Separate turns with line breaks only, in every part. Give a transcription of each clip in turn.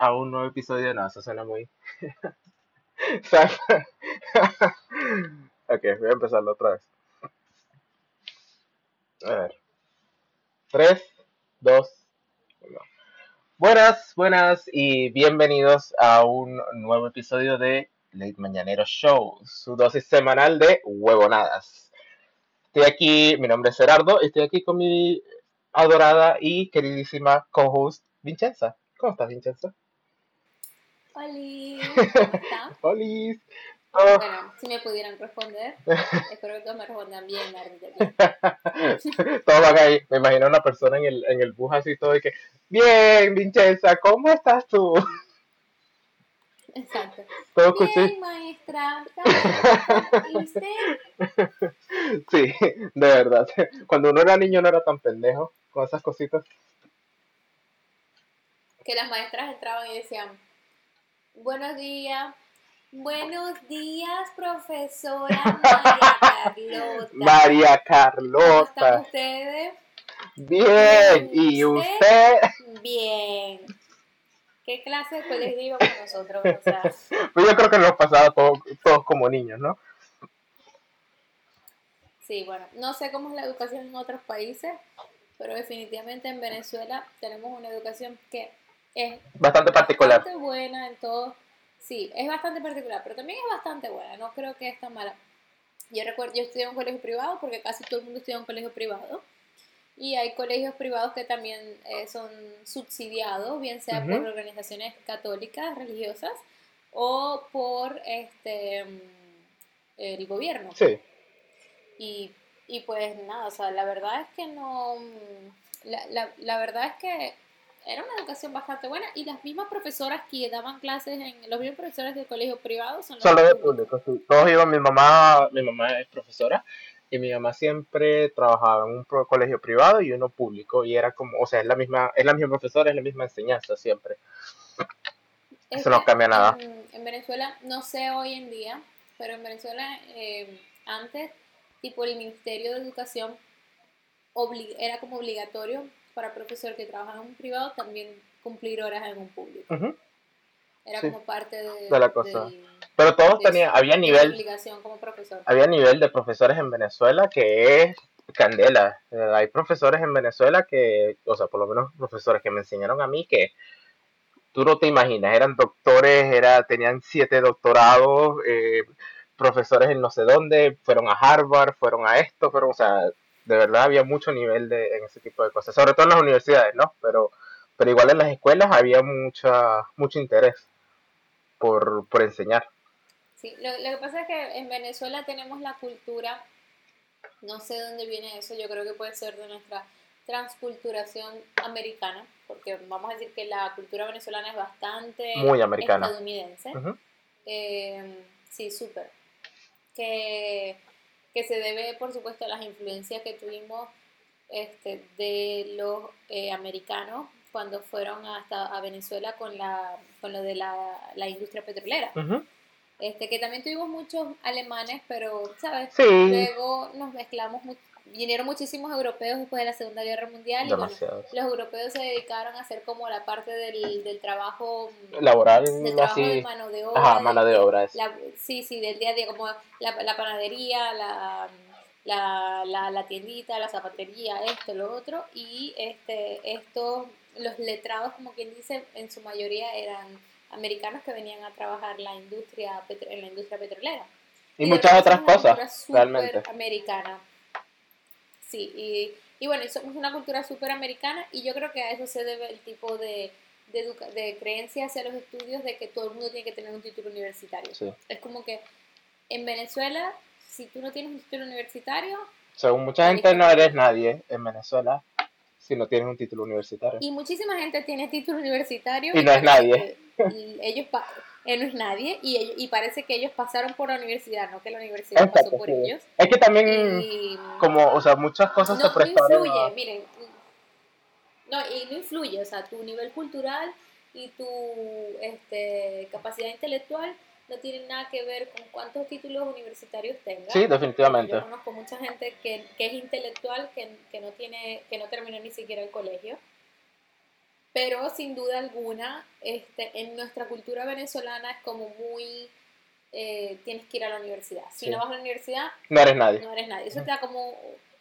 a un nuevo episodio. No, eso suena muy. ok, voy a empezarlo otra vez. A ver. 3, 2, 1. Buenas, buenas y bienvenidos a un nuevo episodio de Late Mañanero Show, su dosis semanal de huevonadas. Estoy aquí, mi nombre es Gerardo, estoy aquí con mi adorada y queridísima co-host Vincenza. ¿Cómo estás, Vincenza?
Hola, ¿cómo estás?
Hola.
Bueno, si me pudieran responder, espero que todos me respondan bien,
Todo va ahí. Me imagino una persona en el, en el bus así todo y que, bien, Vincenza, ¿cómo estás tú?
Exacto.
Todo
bien, maestra. ¿Y usted?
Sí, de verdad. Cuando uno era niño no era tan pendejo con esas cositas.
Que las maestras entraban y decían, buenos días, Buenos días, profesora María Carlota.
María Carlota.
¿Cómo están ustedes?
Bien, ¿y usted?
Bien. ¿Qué clase de colegio íbamos nosotros? O sea,
pues yo creo que nos pasaba todos, todos como niños, ¿no?
sí, bueno, no sé cómo es la educación en otros países, pero definitivamente en Venezuela tenemos una educación que es
Bastante particular.
bastante buena en todo. Sí, es bastante particular, pero también es bastante buena, no creo que es tan mala. Yo recuerdo, yo estudié en un colegio privado porque casi todo el mundo estudia en un colegio privado. Y hay colegios privados que también eh, son subsidiados, bien sea por organizaciones católicas, religiosas, o por este el gobierno.
Sí.
Y, y pues nada, o sea, la verdad es que no. La, la, la verdad es que era una educación bastante buena y las mismas profesoras que daban clases en. Los mismos profesores del colegio privado son los
Solo de
públicos.
público, sí. Todos iban, mi mamá, mi mamá es profesora y mi mamá siempre trabajaba en un pro- colegio privado y uno público y era como, o sea, es la misma, es la misma profesora, es la misma enseñanza siempre.
Es
Eso no cambia nada.
En, en Venezuela, no sé hoy en día, pero en Venezuela eh, antes, tipo el Ministerio de Educación era como obligatorio para profesor que trabaja en un privado también cumplir horas en un público. Era
Sí.
como parte de,
De la cosa. Pero todos
de
tenían, había nivel,
obligación como profesor.
había nivel de profesores en Venezuela que es candela. Eh, Hay profesores en Venezuela que, o sea, por lo menos profesores que me enseñaron a mí que tú no te imaginas, eran doctores, era, tenían siete doctorados, eh, profesores en no sé dónde, fueron a Harvard, fueron a esto, pero, o sea, de verdad había mucho nivel de, en ese tipo de cosas, sobre todo en las universidades, ¿no? Pero, pero igual en las escuelas había mucha, mucho interés por, por enseñar.
Sí, lo, lo que pasa es que en Venezuela tenemos la cultura, no sé dónde viene eso, yo creo que puede ser de nuestra transculturación americana, porque vamos a decir que la cultura venezolana es bastante
Muy americana.
estadounidense. Eh, sí, súper. Que, que se debe, por supuesto, a las influencias que tuvimos este, de los eh, americanos cuando fueron hasta a Venezuela con, la, con lo de la, la industria petrolera. Este, que también tuvimos muchos alemanes, pero, ¿sabes?
Sí,
Luego nos mezclamos, vinieron muchísimos europeos después de la Segunda Guerra Mundial y bueno, los europeos se dedicaron a hacer como la parte del, del trabajo, mm,
Laboral,
del trabajo de
así.
mano de obra.
Ajá,
de-
mano de
de-
obra.
la- sí, sí, del día a día, como la, la panadería, la, la, la, tiendita, la zapatería, esto, lo otro, y este, estos, los letrados, como quien dice, en su mayoría eran americanos que venían a trabajar la industria en la industria petrolera.
Y
de
muchas otras cosas, realmente.
americana. Sí, y, y bueno, somos una cultura súper americana y yo creo que a eso se debe el tipo de, de, de creencia hacia los estudios de que todo el mundo tiene que tener un título universitario.
Sí.
Es como que en Venezuela, si tú no tienes un título universitario,
Según mucha gente no eres nadie en Venezuela si no tienes un título universitario.
y muchísima gente tiene título universitario
Y no es nadie.
y ellos eh, no es nadie y, ellos- y parece que ellos pasaron por la universidad, no que la universidad pasó por
sí.
ellos.
Es que también,
Y,
como, o sea, muchas cosas
no,
se
no
prestaron
influye,
a-
miren, no, y no influye, o sea, tu nivel cultural y tu este, capacidad intelectual no tienen nada que ver con cuántos títulos universitarios tengas.
Sí, definitivamente.
Yo conozco mucha gente que, que es intelectual, que, que no tiene, que no terminó ni siquiera el colegio. Pero sin duda alguna, este, en nuestra cultura venezolana es como muy, eh, tienes que ir a la universidad. Si
Sí.
no vas a la universidad,
No eres nadie.
no eres nadie. Eso te da como,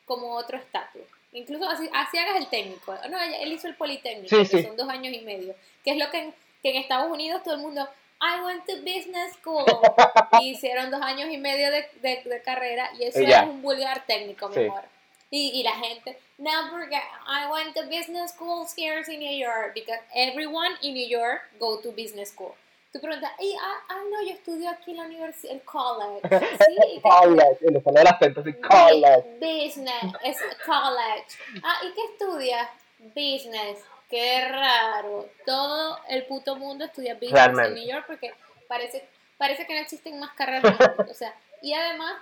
como otro estatus. Incluso así, así hagas el técnico. No, él hizo el politécnico,
Sí,
que
sí.
son dos años y medio. Que es lo que en, que en Estados Unidos todo el mundo, I went to business school. y hicieron dos años y medio de, de- de carrera y eso
Y ya.
es un vulgar técnico, mi amor. Y, y la gente, no, porque I went to business school here in New York, because everyone in New York go to business school. Tú preguntas, y, ah, ah, no, yo estudio aquí en la universidad, el college. Sí, ¿y qué
College, sale el así,
Bu-
college.
Business, es college. Ah, ¿y qué estudias? Business. Qué raro. Todo el puto mundo estudia business
Realmente.
en New York porque parece, parece que no existen más carreras. en el. O sea, y además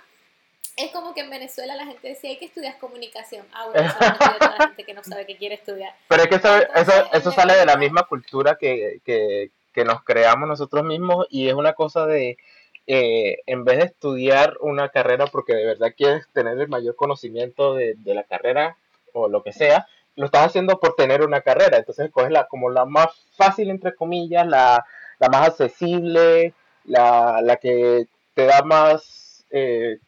es como que en Venezuela la gente decía hay que estudiar comunicación. Ah, bueno, eso estudia toda la gente que no sabe que quiere estudiar.
Pero es que eso, eso,
Entonces,
eso sale de la misma cultura que, que, que nos creamos nosotros mismos y es una cosa de, eh, en vez de estudiar una carrera porque de verdad quieres tener el mayor conocimiento de, de la carrera o lo que sea, lo estás haciendo por tener una carrera. Entonces coges la, como la más fácil, entre comillas, la, la más accesible, la, la que te da más eh,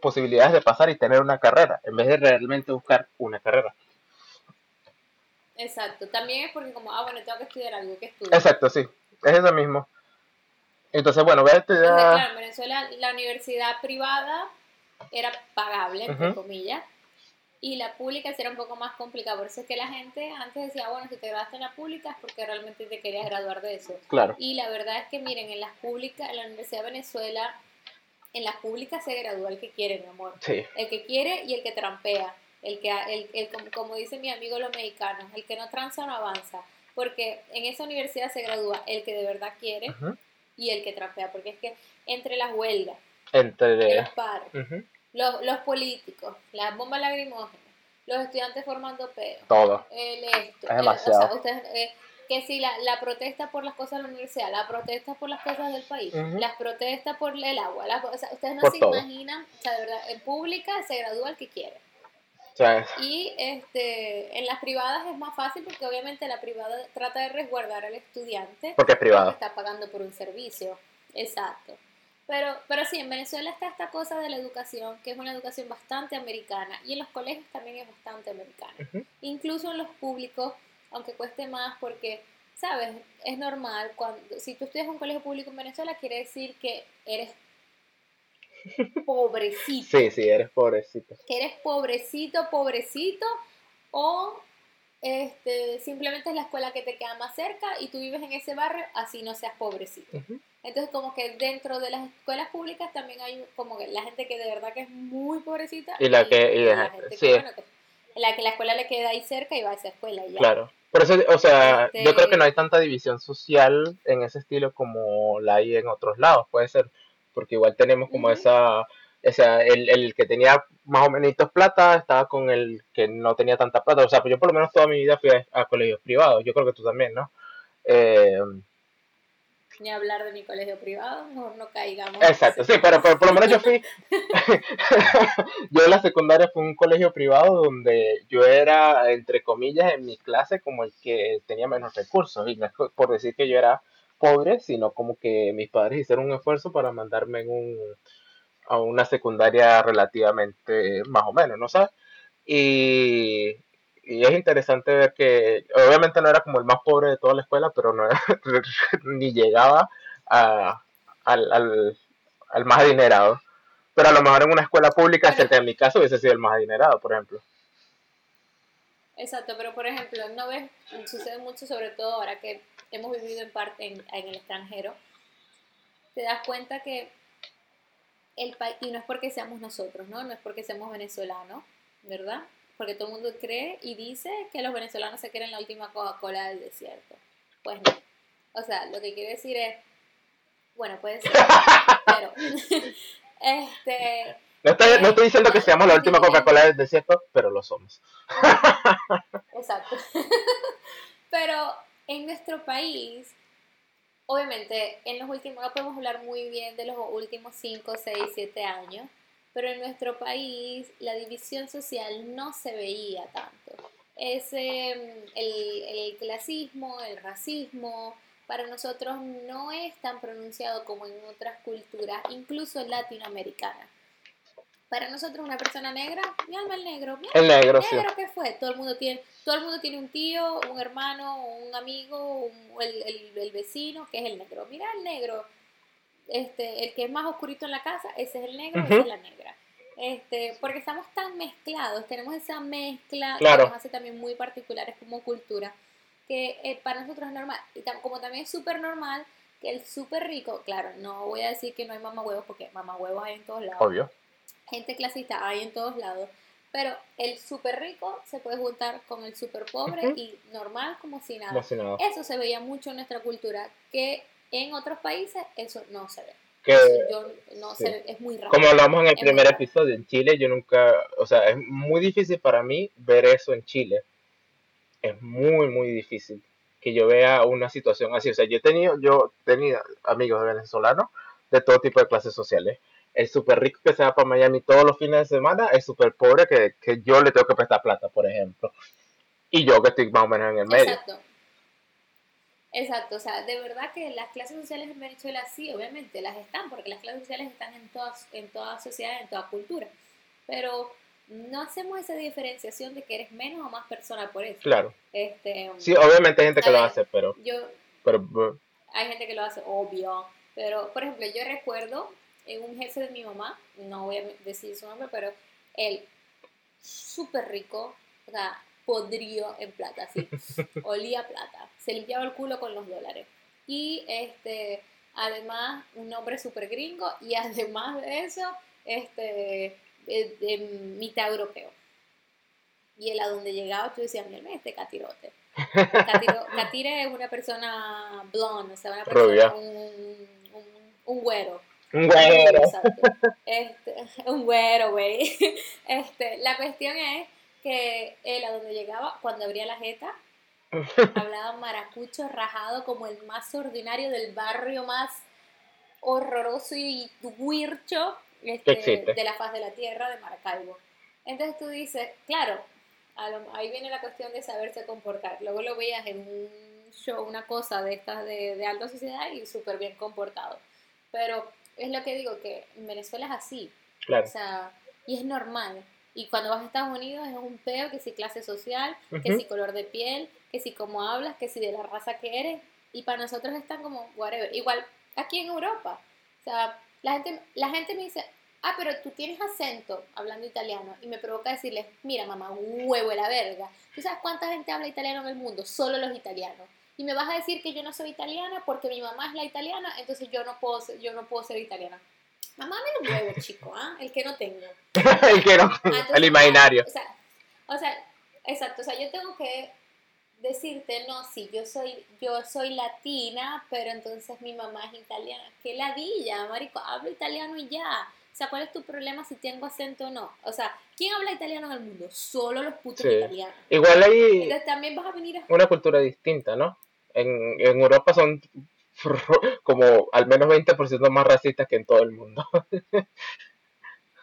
posibilidades de pasar y tener una carrera, en vez de realmente buscar una carrera.
Exacto. También es porque como, ah, bueno, tengo que estudiar algo que estudio.
Exacto, sí, es eso mismo. Entonces, bueno, voy a
Entonces,
estudiar.
claro, en Venezuela la universidad privada era pagable, entre comillas, y la pública sí era un poco más complicada. Por eso es que la gente antes decía, bueno, si te graduaste en la pública es porque realmente te querías graduar de eso.
Claro,
Y la verdad es que, miren, en las públicas, en la Universidad de Venezuela, en las públicas se gradúa el que quiere, mi amor.
sí,
El que quiere y el que trampea. El que, el, el- como, como dice mi amigo los mexicanos, el que no tranza no avanza. Porque en esa universidad se gradúa el que de verdad quiere y el que trampea, porque es que entre las huelgas,
entre.
los paros, los, los políticos, las bombas lagrimógenas, los estudiantes formando peos,
todo.
el esto,
Es
el-
demasiado.
o sea, ustedes, eh, que si la, la protesta por las cosas de la universidad, la protesta por las cosas del país, las protestas por el agua, las- o sea, ustedes no
Por
se
todo.
imaginan, o sea, de verdad, en pública se gradúa el que quiere. Y este, en las privadas es más fácil porque obviamente la privada trata de resguardar al estudiante
porque es
porque
privado.
está pagando por un servicio. Exacto. Pero, pero sí, en Venezuela está esta cosa de la educación, que es una educación bastante americana, y en los colegios también es bastante americana. Incluso en los públicos, aunque cueste más, porque, ¿sabes? Es normal, cuando si tú estudias en un colegio público en Venezuela, quiere decir que eres pobrecito
Sí, sí, eres pobrecito.
que eres pobrecito, pobrecito, o este, simplemente es la escuela que te queda más cerca y tú vives en ese barrio, así no seas pobrecito. Entonces, como que dentro de las escuelas públicas también hay como que la gente que de verdad que es muy pobrecita
Y la que- y
la
la-
gente
sí.
que, bueno, que la que la escuela le queda ahí cerca y va a esa escuela y ya.
Claro. Por eso, o sea,
Este-
yo creo que no hay tanta división social en ese estilo como la hay en otros lados, puede ser, porque igual tenemos como esa, esa el, el que tenía más o menos plata estaba con el que no tenía tanta plata, o sea, pues yo por lo menos toda mi vida fui a, a colegios privados, yo creo que tú también, ¿no? Eh,
Ni hablar de mi colegio privado, mejor no caigamos.
exacto, sí, pero, por lo menos yo fui, yo en la secundaria fue un colegio privado donde yo era, entre comillas, en mi clase como el que tenía menos recursos, y no es por decir que yo era pobre, sino como que mis padres hicieron un esfuerzo para mandarme en un, a una secundaria relativamente más o menos, ¿no sabes? Y, y es interesante ver que obviamente no era como el más pobre de toda la escuela, pero no ni llegaba a, al, al, al más adinerado. Pero a lo mejor en una escuela pública cerca de mi casa hubiese sido el más adinerado, por ejemplo.
Exacto, pero por ejemplo, no ves, sucede mucho sobre todo ahora que hemos vivido en parte en, en el extranjero, te das cuenta que el país, y no es porque seamos nosotros, ¿no? No es porque seamos venezolanos, ¿verdad? Porque todo el mundo cree y dice que los venezolanos se quieren la última Coca-Cola del desierto. Pues no. O sea, lo que quiere decir es, bueno, puede ser, pero, este,
No estoy, no estoy diciendo que seamos la última Coca-Cola del desierto, pero lo somos.
Exacto. Pero en nuestro país, obviamente, en los últimos, no podemos hablar muy bien de los últimos 5, 6, 7 años, pero en nuestro país la división social no se veía tanto. ese, el, el clasismo, el racismo, para nosotros no es tan pronunciado como en otras culturas, incluso latinoamericanas. Para nosotros una persona negra, mi alma el negro.
el negro,
sí. ¿qué fue? Todo el mundo tiene, todo el mundo tiene un tío, un hermano, un amigo, el, el, vecino, que es el negro. Mira el negro, este, el que es más oscurito en la casa, ese es el negro, esa es la negra. Este, porque estamos tan mezclados, tenemos esa mezcla que nos hace también muy particulares como cultura, que eh, para nosotros es normal. Y como también es súper normal que el súper rico, claro, no voy a decir que no hay mamá huevos, porque mamá huevos hay en todos lados.
Obvio.
Gente clasista hay en todos lados. Pero el súper rico se puede juntar con el súper pobre y normal como si nada. Eso se veía mucho en nuestra cultura, que en otros países eso no se ve
que
no sé, es muy raro.
Como hablamos en el primer episodio, en Chile yo nunca, o sea, es muy difícil para mí ver eso en Chile. Es muy, muy difícil que yo vea una situación así. O sea, yo he tenido, yo tenía amigos venezolanos de todo tipo de clases sociales. El súper rico que se va para Miami todos los fines de semana, el súper pobre que, que yo le tengo que prestar plata, por ejemplo. Y yo que estoy más o menos en el medio.
Exacto. Exacto, o sea, de verdad que las clases sociales en Venezuela sí, obviamente, las están, porque las clases sociales están en todas, en toda sociedad, en toda cultura, pero no hacemos esa diferenciación de que eres menos o más persona por eso.
Claro.
Este,
sí, obviamente hay gente que lo hace, pero...
Yo,
pero...
Hay gente que lo hace, obvio, pero, por ejemplo, yo recuerdo en un jefe de mi mamá, no voy a decir su nombre, pero él, súper rico, o sea, podrido en plata, sí. Olía plata. Se limpiaba el culo con los dólares. Y este, además, un hombre súper gringo y además de eso, este, de, mitad europeo. Y él a donde llegaba, tú decías, mira, este catirote. catire es una persona blonde, o sea, una persona, un, un, güero.
Un güero.
Este, un güero, güey. Este, la cuestión es que él a donde llegaba, cuando abría la jeta, hablaba maracucho rajado como el más ordinario del barrio más horroroso y huircho este, de la faz de la tierra de Maracaibo. Entonces tú dices, claro, ahí viene la cuestión de saberse comportar. Luego lo veías en un show, una cosa de estas de, de alta sociedad y súper bien comportado. Pero es lo que digo, que en Venezuela es así.
Claro. O
sea, y es normal. Y cuando vas a Estados Unidos es un peo, que si clase social, que si color de piel, que si cómo hablas, que si de la raza que eres. Y para nosotros están como, whatever. Igual aquí en Europa. O sea, la gente, la gente me dice, ah, pero tú tienes acento hablando italiano. Y me provoca decirles, mira mamá, huevo de la verga. ¿Tú sabes cuánta gente habla italiano en el mundo? Solo los italianos. Y me vas a decir que yo no soy italiana porque mi mamá es la italiana, entonces yo no puedo yo no puedo ser italiana. Mamá me lo mueve, chico, ¿ah? El que no tengo.
el que no tengo, el imaginario.
O sea, o sea, exacto, o sea, yo tengo que decirte, no, sí, yo soy, yo soy latina, pero entonces mi mamá es italiana. Qué ladilla, marico, hablo italiano y ya. O sea, ¿cuál es tu problema si tengo acento o no? O sea, ¿quién habla italiano en el mundo? Solo los putos italianos.
Igual hay
entonces, también vas a venir a...
una cultura distinta, ¿no? En, en Europa son como al menos 20% más racistas que en todo el mundo.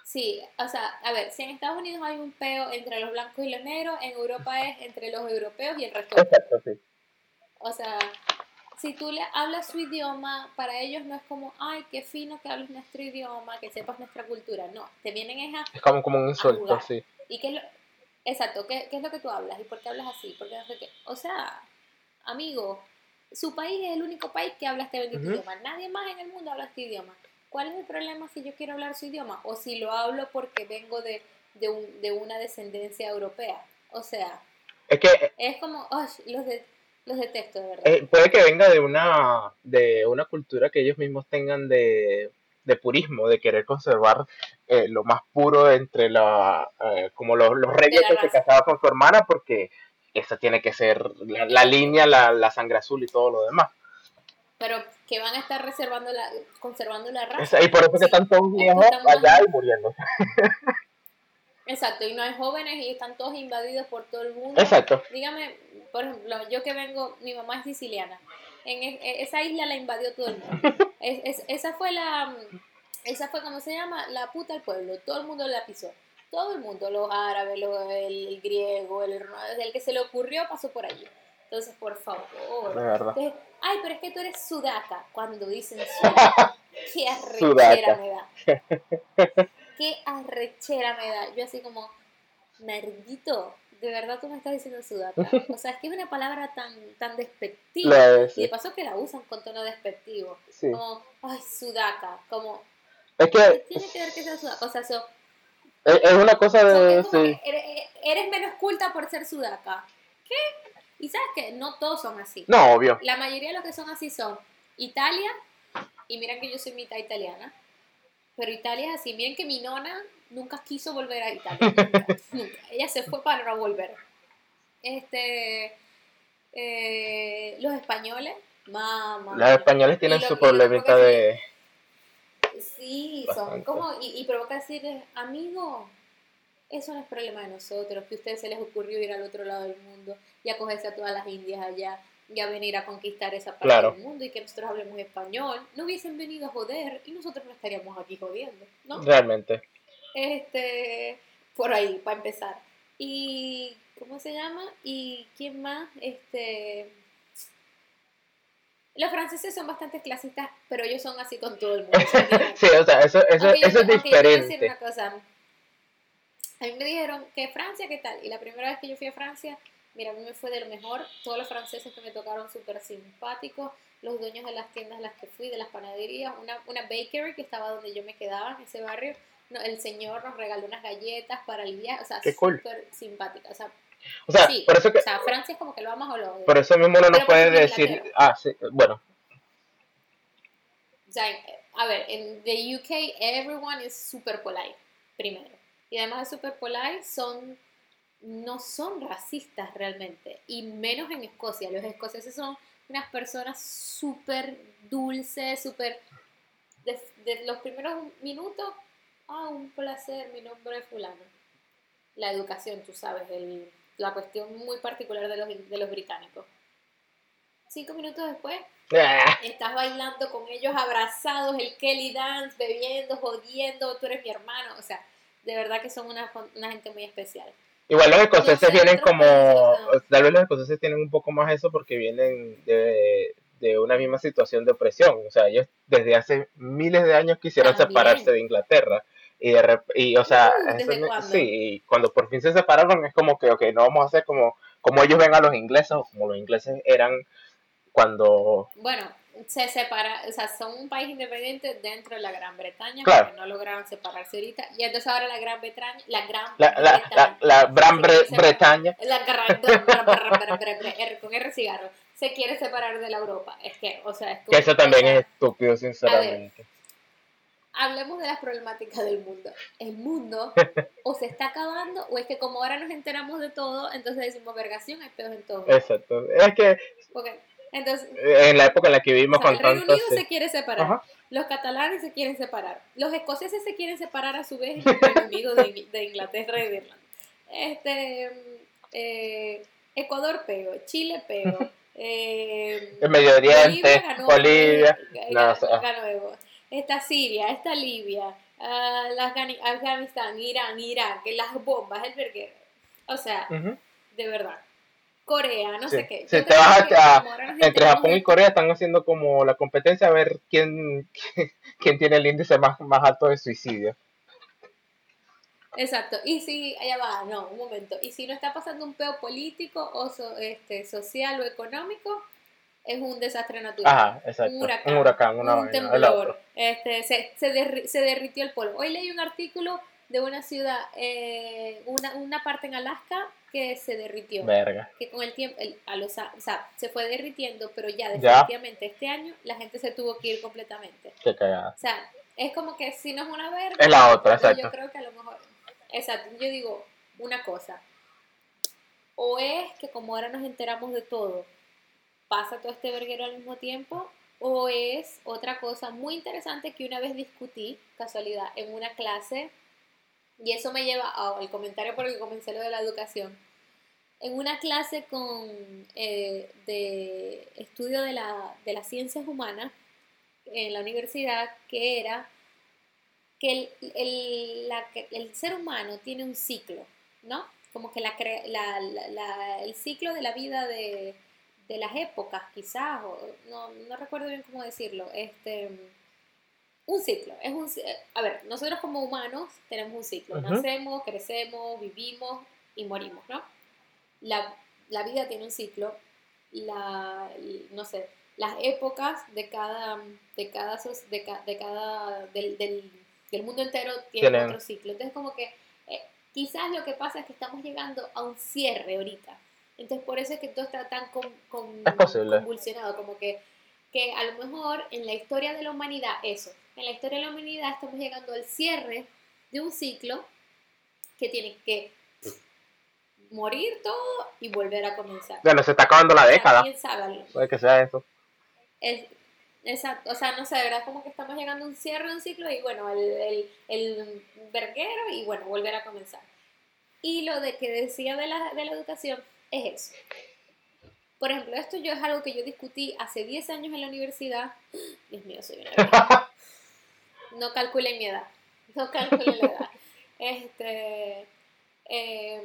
Sí, o sea, a ver, si en Estados Unidos hay un peo entre los blancos y los negros, en Europa es entre los europeos y el resto.
Exacto, sí.
O sea, si tú le hablas su idioma, para ellos no es como, ay, qué fino que hables nuestro idioma, que sepas nuestra cultura. No, te vienen es a.
Es como, como un insulto, sí.
¿Y qué es lo, exacto, ¿qué, ¿qué, es lo que tú hablas? ¿Y por qué hablas así? Porque no sé qué. O sea, amigo, su país es el único país que habla este bendito idioma. Nadie más en el mundo habla este idioma. ¿Cuál es el problema si yo quiero hablar su idioma? O si lo hablo porque vengo de, de, un, de una descendencia europea. O sea,
es que
es como, los, de, los detesto de verdad.
Eh, puede que venga de una, de una cultura que ellos mismos tengan de, de purismo, de querer conservar eh, lo más puro entre la, eh, como los, los reyes que se casaban con su hermana, porque esa tiene que ser la, línea, la, la, sangre azul y todo lo demás.
Pero que van a estar reservando la, conservando la raza.
y por eso que están todos viejos allá y muriendo.
Exacto, y no hay jóvenes y están todos invadidos por todo el mundo.
Exacto.
Dígame, por ejemplo, yo que vengo, mi mamá es siciliana. En e, esa isla la invadió todo el mundo. Es, esa fue la, esa fue como se llama, la puta del pueblo. Todo el mundo la pisó. Todo el mundo, los árabes, los- el, griego, el, el que se le ocurrió pasó por allí. Entonces, por favor.
De verdad.
Entonces, Ay, pero es que tú eres sudaca. Cuando dicen sudaca, qué arrechera me da. Qué arrechera me da. Yo así como, merdito, de verdad tú me estás diciendo sudaca. O sea, es que es una palabra tan, tan despectiva. Y de paso que la usan con tono despectivo.
sí.
Como, ay, sudaca. Como,
Es
¿qué
que
tiene que ver que sea sudaca? O sea, so-
es, es una cosa de... Sí,
que eres, eres menos culta por ser sudaca. ¿Qué? Y sabes que no todos son así.
no, obvio.
La mayoría de los que son así son Italia, y miren que yo soy mitad italiana, pero Italia es así. Miren que mi nona nunca quiso volver a Italia. Nunca, nunca. Ella se fue para no volver. Este, eh, los españoles, mamá.
Los españoles tienen su problemita de...
Sí, son como, y, y provoca decir, amigo, eso no es problema de nosotros, que a ustedes se les ocurrió ir al otro lado del mundo y acogerse a todas las indias allá y a venir a conquistar esa parte
Claro.
del mundo y que nosotros hablemos español, no hubiesen venido a joder y nosotros no estaríamos aquí jodiendo, ¿no?
Realmente.
Este, por ahí, para empezar. Y, ¿cómo se llama? ¿Y quién más? Este... Los franceses son bastante clasistas, pero ellos son así con todo el mundo.
sí, o sea, eso, eso, eso es
aunque yo te voy a decir
diferente.
una cosa. A mí me dijeron que Francia, ¿qué tal? Y la primera vez que yo fui a Francia, mira, a mí me fue de lo mejor. Todos los franceses que me tocaron súper simpáticos. Los dueños de las tiendas a las que fui, de las panaderías. Una, una bakery que estaba donde yo me quedaba, en ese barrio. No, el señor nos regaló unas galletas para el viaje. O sea,
Qué cool.
súper simpática. O sea,
O sea,
sí.
por eso que...
O sea, Francia es como que lo amas o lo odias.
Por eso mismo uno no
por
puede decir... Ah, sí, bueno,
O sea, a ver, en the UK everyone is super polite, primero. Y además de super polite, son, no son racistas realmente. Y menos en Escocia. Los escoceses son unas personas súper dulces, súper... De, de los primeros minutos, ah, un placer, mi nombre es fulano. La educación, tú sabes, el, la cuestión muy particular de los, de los británicos. Cinco minutos después,
ah,
Estás bailando con ellos abrazados, el Kelly Dance, bebiendo, jodiendo, tú eres mi hermano. O sea, de verdad que son una, una gente muy especial.
igual los escoceses vienen como... Tal vez los escoceses tienen un poco más eso porque vienen de, de una misma situación de opresión. O sea, ellos desde hace miles de años quisieron
También.
separarse de Inglaterra. Y, de rep- y o sea,
Uh,
eso
¿desde cuándo?
sí, y cuando por fin se separaron es como que, ok, no vamos a hacer como, como ellos ven a los ingleses o como los ingleses eran cuando...
Bueno, se separa, o sea, son un país independiente dentro de la Gran Bretaña,
Claro.
porque no lograron separarse ahorita. Y entonces ahora la Gran Bretaña, la Gran
La,
Bretaña,
la Gran Bretaña,
la Gran con R cigarro, se quiere separar de la Europa. Es que, o sea, es
que eso también es estúpido, sinceramente.
Hablemos de las problemáticas del mundo. El mundo o se está acabando o es que como ahora nos enteramos de todo, entonces decimos vergación, hay pedos en todo.
Exacto. Es que
Entonces,
en la época en la que vivimos
o sea,
con
el Reino. Unido se quiere separar.
Ajá.
Los catalanes se quieren separar. Los escoceses se quieren separar a su vez del Reino Unido de, Ingl- de Inglaterra y de Irlanda. Este, eh, Ecuador pego, Chile pego. Eh,
El Medio Oriente,
Bolivia ganó,
Bolivia,
eh,
no,
ganó-
o sea.
Está Siria, está Libia, la Afgani- Afganistán, Irán, Irak, las bombas, el verguero. O sea, de verdad. Corea, no
Sí.
sé qué.
Si te vas
que
a-
como ahora nos
Entre Japón y Corea están haciendo como la competencia a ver quién, quién tiene el índice más, más alto de suicidio.
Exacto. Y si, allá va, no, un momento. Y si no está pasando un peo político o so- este, social o económico, es un desastre natural.
Ajá, exacto.
Un huracán,
Un huracán, una
un
vaina,
temblor, este, se, se, derri- se derritió el polvo. Hoy leí un artículo de una ciudad, eh, una, una parte en Alaska que se derritió.
Verga.
Que con el tiempo, el- a los, o sea, se fue derritiendo, pero ya
Ya.
definitivamente este año la gente se tuvo que ir completamente.
Qué cagada.
O sea, es como que si no es una verga,
Es la otra, exacto.
Yo creo que a lo mejor. Exacto, yo digo una cosa. O es que como ahora nos enteramos de todo, pasa todo este verguero al mismo tiempo, o es otra cosa muy interesante que una vez discutí, casualidad, en una clase, y eso me lleva al comentario por el que comencé lo de la educación. En una clase con, eh, de estudio de, la, de las ciencias humanas en la universidad, que era que el, el, la- el ser humano tiene un ciclo, ¿no? Como que la- la- el ciclo de la vida de, de las épocas, quizás, o no, no recuerdo bien cómo decirlo, este, un ciclo, es un, a ver, nosotros como humanos tenemos un ciclo, nacemos, crecemos, vivimos y morimos, ¿no? La, la vida tiene un ciclo, la, no sé, las épocas de cada, de cada, de, ca- de cada, del, del, del mundo entero tienen
Tienen-
otro ciclo. Entonces como que eh, quizás lo que pasa es que estamos llegando a un cierre ahorita. Entonces por eso es que todo está tan con- con-
Es
convulsionado, como que, que a lo mejor en la historia de la humanidad, eso, en la historia de la humanidad estamos llegando al cierre de un ciclo que tiene que morir todo y volver a comenzar.
Bueno, se está acabando la década.
¿Quién sabe?
Puede que sea eso.
Es, exacto, o sea, no sé, de verdad como que estamos llegando a un cierre de un ciclo y bueno, el, el, el verguero y bueno, volver a comenzar. Y lo de que decía de la, de la educación es eso. Por ejemplo, esto yo es algo que yo discutí hace 10 años en la universidad. Dios mío, soy una vieja. No calculen mi edad. No calculen la edad. Este, em,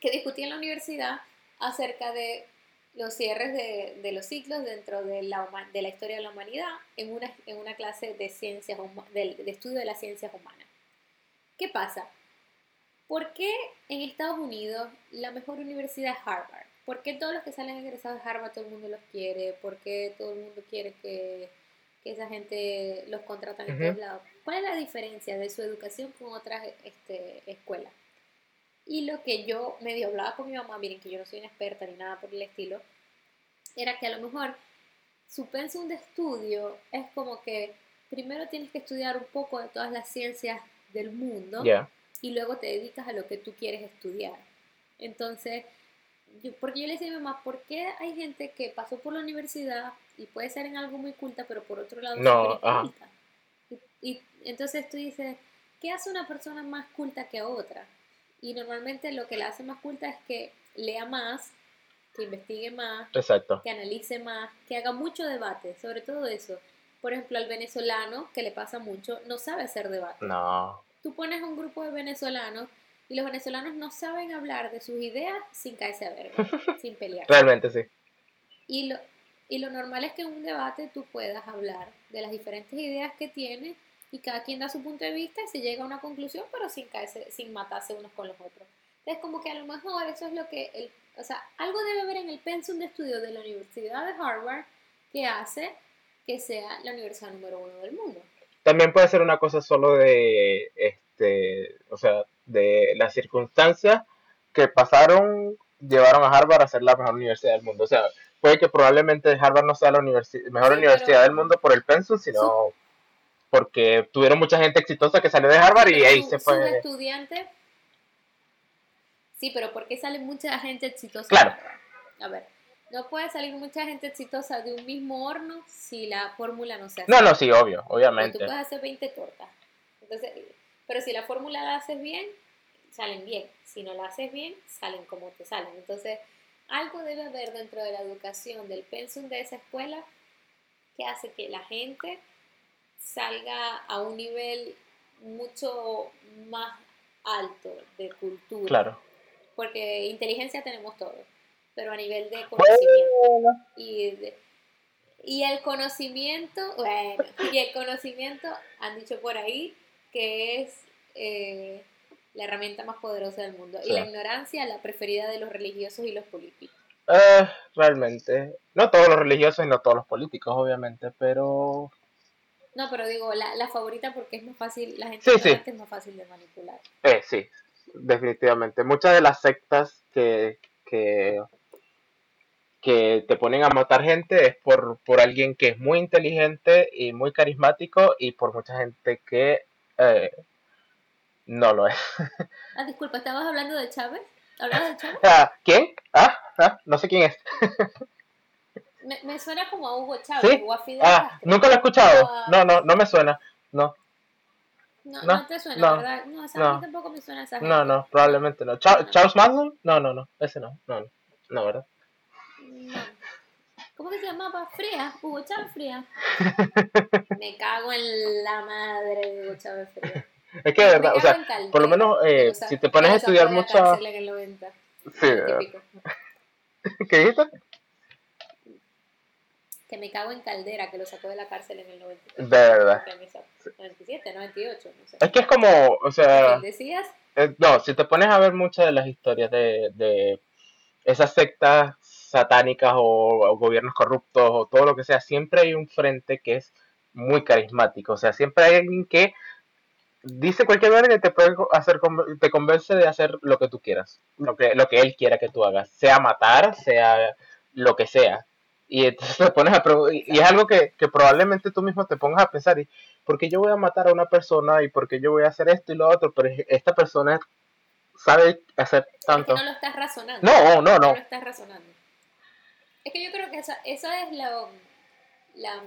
que discutí en la universidad acerca de los cierres de, de los ciclos dentro de la, de la historia de la humanidad en una, en una clase de, ciencias del- de, estudio de las ciencias humanas. ¿Qué pasa? ¿Por qué en Estados Unidos la mejor universidad es Harvard? ¿Por qué todos los que salen egresados de Harvard todo el mundo los quiere? ¿Por qué todo el mundo quiere que, que esa gente los contratan en todos lados? ¿Cuál es la diferencia de su educación con otras este, escuelas? Y lo que yo medio hablaba con mi mamá, miren que yo no soy una experta ni nada por el estilo, era que a lo mejor su pensum de estudio es como que primero tienes que estudiar un poco de todas las ciencias del mundo. Y luego te dedicas a lo que tú quieres estudiar. Entonces, yo, porque yo le decía a mi mamá, ¿por qué hay gente que pasó por la universidad y puede ser en algo muy culta, pero por otro lado
No,
inculta? Y, y entonces tú dices, ¿qué hace una persona más culta que otra? Y normalmente lo que la hace más culta es que lea más, que investigue más,
Exacto.
que analice más, que haga mucho debate, sobre todo eso. Por ejemplo, al venezolano, que le pasa mucho, no sabe hacer debate
No.
Tú pones un grupo de venezolanos y los venezolanos no saben hablar de sus ideas sin caerse a verga, sin pelear.
Realmente sí.
Y lo, y lo normal es que en un debate tú puedas hablar de las diferentes ideas que tienes y cada quien da su punto de vista y se llega a una conclusión, pero sin caerse, sin matarse unos con los otros. Entonces, como que a lo mejor eso es lo que, el, o sea, algo debe haber en el pensum de estudio de la Universidad de Harvard que hace que sea la universidad número uno del mundo.
También puede ser una cosa solo de, este, o sea, de las circunstancias que pasaron, llevaron a Harvard a ser la mejor universidad del mundo. O sea, puede que probablemente Harvard no sea la universi- mejor
Sí,
universidad
pero-
del mundo por el pensum, sino porque tuvieron mucha gente exitosa que salió de Harvard y ahí
su-
se
sus
fue.
estudiantes. Sí, pero ¿por qué sale mucha gente exitosa?
Claro.
A ver, no puede salir mucha gente exitosa de un mismo horno si la fórmula no se hace.
No, no, sí, obvio,
Porque tú
obviamente.
puedes hacer 20 tortas. Entonces, pero si la fórmula la haces bien, salen bien. Si no la haces bien, salen como te salen. Entonces, algo debe haber dentro de la educación, del pensum de esa escuela, que hace que la gente salga a un nivel mucho más alto de cultura.
Claro.
Porque inteligencia tenemos todos, pero a nivel de conocimiento. Y, de- y el conocimiento, bueno, y el conocimiento, han dicho por ahí, que es eh, la herramienta más poderosa del mundo. Y la ignorancia, la preferida de los religiosos y los políticos.
eh, realmente. No todos los religiosos y no todos los políticos, obviamente, pero
No, pero digo, la, la favorita porque es más fácil, la gente
Sí, sí.
es más fácil de manipular.
Eh, sí, definitivamente. Muchas de las sectas que, que, que te ponen a matar gente es por, por alguien que es muy inteligente y muy carismático y por mucha gente que eh, no lo es.
Ah, disculpa, ¿estabas hablando de Chávez? ¿Hablabas de Chávez?
Ah, ¿Quién? Ah, ah, no sé quién es.
Me, me suena como a Hugo Chávez
¿Sí?
o a Fidel
Ah,
Castro.
nunca lo he escuchado. No, no, no me suena. No,
No,
no,
no, te suena,
no,
¿verdad? No, esa
no.
a mí tampoco me suena esa gente.
no, no, probablemente No. ¿Charles Manson? No, no, no, ese no. No, no, no, ¿verdad?
¿Cómo que se llamaba? Fría, Hugo Chávez Fría. Me cago en la madre de Hugo Chávez Fría.
Es que de verdad, o sea, por lo menos eh, si te pones a estudiar mucha... Sí, ¿Qué dijiste?
Que me cago en Caldera, que lo sacó de la cárcel en el
97. De verdad.
97, 98, no sé.
Es que es como, o sea...
¿Decías?
Eh, no, si te pones a ver muchas de las historias de, de esas sectas satánicas o, gobiernos corruptos o todo lo que sea, siempre hay un frente que es muy carismático. O sea, siempre hay alguien que dice cualquier cosa que te puede hacer te convence de hacer lo que tú quieras, lo que, lo que él quiera que tú hagas, sea matar, sea lo que sea. Y entonces te pones a y es algo que, que, probablemente tú mismo te pongas a pensar, y porque yo voy a matar a una persona y porque yo voy a hacer esto y lo otro, pero esta persona sabe hacer tanto.
no lo estás razonando.
No, no, no.
No lo estás razonando. Es que yo creo que esa, esa es la, la,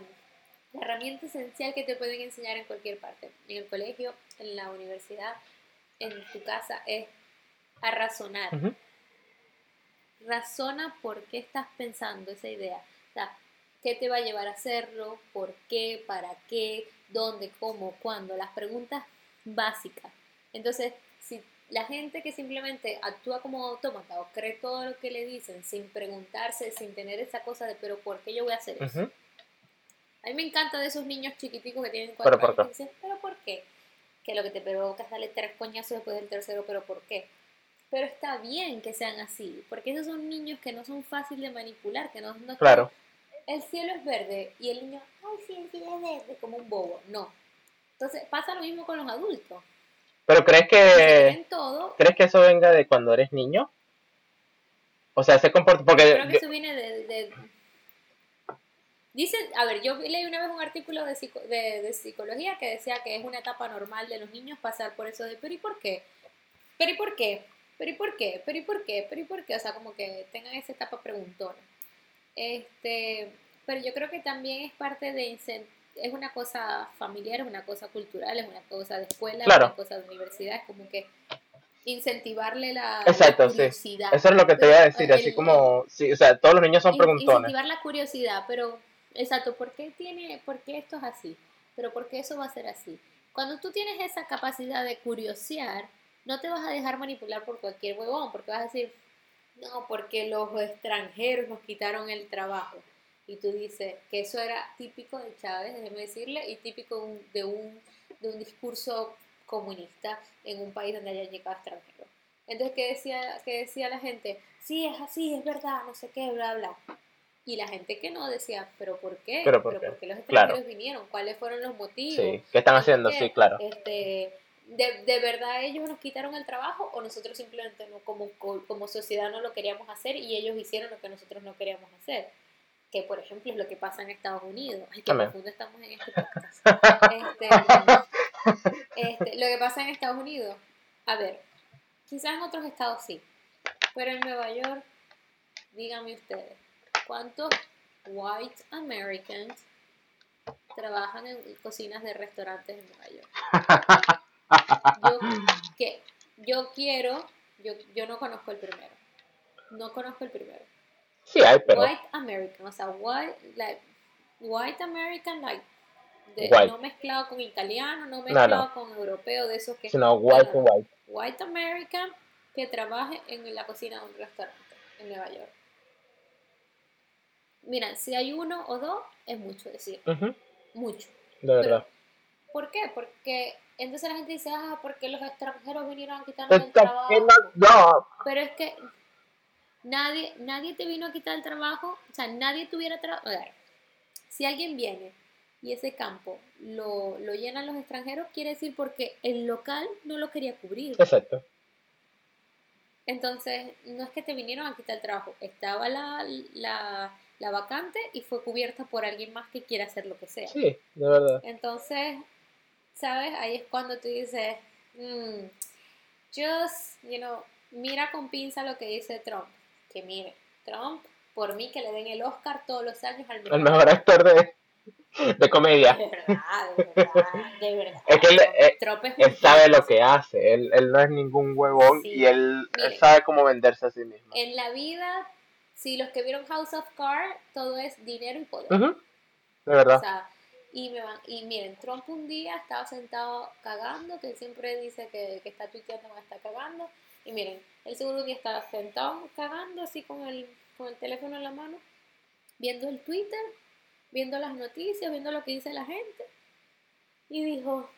herramienta esencial que te pueden enseñar en cualquier parte. En el colegio, en la universidad, en tu casa, es a razonar. Razona por qué estás pensando esa idea. O sea, ¿qué te va a llevar a hacerlo? ¿Por qué? ¿Para qué? ¿Dónde? ¿Cómo? ¿Cuándo? Las preguntas básicas. Entonces, la gente que simplemente actúa como autómata o cree todo lo que le dicen sin preguntarse, sin tener esa cosa de, pero ¿por qué yo voy a hacer eso? A mí me encanta de esos niños chiquiticos que tienen cuatro años dicen, pero ¿por qué? Que lo que te provoca es darle tres coñazos después del tercero, pero ¿por qué? Pero está bien que sean así, porque esos son niños que no son fáciles de manipular, que no, no
claro.
el cielo es verde y el niño, ay, sí, el cielo es verde, como un bobo. No. Entonces pasa lo mismo con los adultos.
Pero crees que crees que eso venga de cuando eres niño? O sea, se comporta porque
creo que eso viene de, Dice, a ver, yo leí una vez un artículo de, de, psicología que decía que es una etapa normal de los niños pasar por eso de, pero ¿y por qué? ¿Pero y por qué? ¿Pero y por qué? ¿Pero y por qué? ¿Pero y por qué? O sea, como que tengan esa etapa preguntona. Este, pero yo creo que también es parte de es una cosa familiar, es una cosa cultural, es una cosa de escuela, es una cosa de universidad, es como que incentivarle la, curiosidad.
Eso es lo que te iba a decir, así como, sí, o sea, todos los niños son preguntones.
Incentivar la curiosidad, pero, exacto, ¿por qué, tiene, ¿por qué esto es así? Pero ¿por qué eso va a ser así? Cuando tú tienes esa capacidad de curiosear, no te vas a dejar manipular por cualquier huevón, porque vas a decir, no, porque los extranjeros nos quitaron el trabajo y tú dices que eso era típico de Chávez, déjeme decirle, y típico de un, de un discurso comunista en un país donde hayan llegado extranjeros. Entonces, ¿qué decía, qué decía la gente? Sí, es así, es verdad, no sé qué, bla, bla. Y la gente que no decía, ¿pero por qué?
¿Pero por,
qué? los extranjeros vinieron? ¿Cuáles fueron los motivos?
Sí, ¿qué están haciendo? Sí, claro.
Este, de, de, verdad ellos nos quitaron el trabajo o nosotros simplemente no, como, como sociedad no lo queríamos hacer y ellos hicieron lo que nosotros no queríamos hacer? Que por ejemplo es lo que pasa en Estados Unidos. Ay, qué profundo estamos en este podcast. Este, este, lo que pasa en Estados Unidos, a ver, quizás en otros estados sí, pero en Nueva York, díganme ustedes, ¿cuántos white Americans trabajan en cocinas de restaurantes en Nueva York? Yo, que, yo quiero, yo, yo no conozco el primero, no conozco el primero
Sí, hay, pero...
White American, o sea, white, like, white American, like, no mezclado con italiano, no mezclado con europeo, de esos que...
Sino white white.
White American que trabaje en la cocina de un restaurante en Nueva York. Mira, si hay uno o dos, es mucho decir. Mucho.
De verdad.
¿Por qué? Porque entonces la gente dice, ah, porque los extranjeros vinieron a quitarnos el trabajo.
No.
Pero es que Nadie, nadie te vino a quitar el trabajo, o sea, nadie tuviera trabajo. Si alguien viene y ese campo lo, lo llenan los extranjeros, quiere decir porque el local no lo quería cubrir.
Exacto.
Entonces, no es que te vinieron a quitar el trabajo, estaba la, la, la vacante y fue cubierta por alguien más que quiera hacer lo que sea.
Sí, de verdad.
Entonces, ¿sabes? Ahí es cuando tú dices, mm, just, you know, mira con pinza lo que dice Trump que mire, Trump, por mí que le den el Oscar todos los años al
mejor, el mejor actor de, de comedia.
De verdad, de verdad, de verdad.
Es que él, eh, él, sabe lo que hace, él, él no es ningún huevón y él, sabe cómo venderse a sí mismo.
En la vida si los que vieron House of Cards, todo es dinero y poder.
De verdad.
O sea, y, me van, y miren, Trump un día estaba sentado cagando, que él siempre dice que, que está tuiteando que está cagando. Y miren, él seguro día estaba sentado cagando así con el, con el teléfono en la mano, viendo el Twitter, viendo las noticias, viendo lo que dice la gente. Y dijo,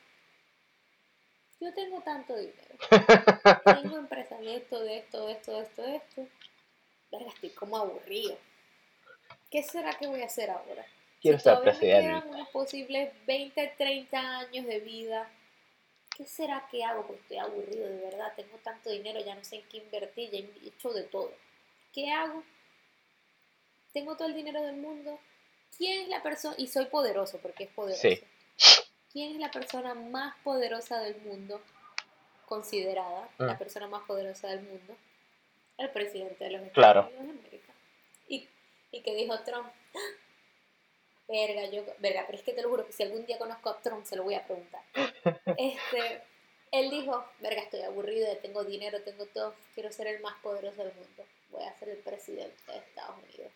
yo tengo tanto dinero, tengo empresas de esto, de esto, de esto, de esto, de esto. Verga, estoy como aburrido. ¿Qué será que voy a hacer ahora?
Quiero
si
ser
todavía me
presidente.
quedan unos posibles 20, 30 años de vida, ¿qué será que hago? Porque estoy aburrido, de verdad. Tengo tanto dinero, ya no sé en qué invertir, ya he hecho de todo. ¿Qué hago? Tengo todo el dinero del mundo. ¿Quién es la persona? Y soy poderoso, porque es poderoso.
Sí.
¿Quién es la persona más poderosa del mundo? Considerada la
Mm.
persona más poderosa del mundo. El presidente de los Estados
Claro.
Unidos de América. Y, y que dijo Trump, verga, yo, verga, pero es que te lo juro que si algún día conozco a Trump se lo voy a preguntar. Este, él dijo, verga, estoy aburrido, tengo dinero, tengo todo, quiero ser el más poderoso del mundo. Voy a ser el presidente de Estados Unidos.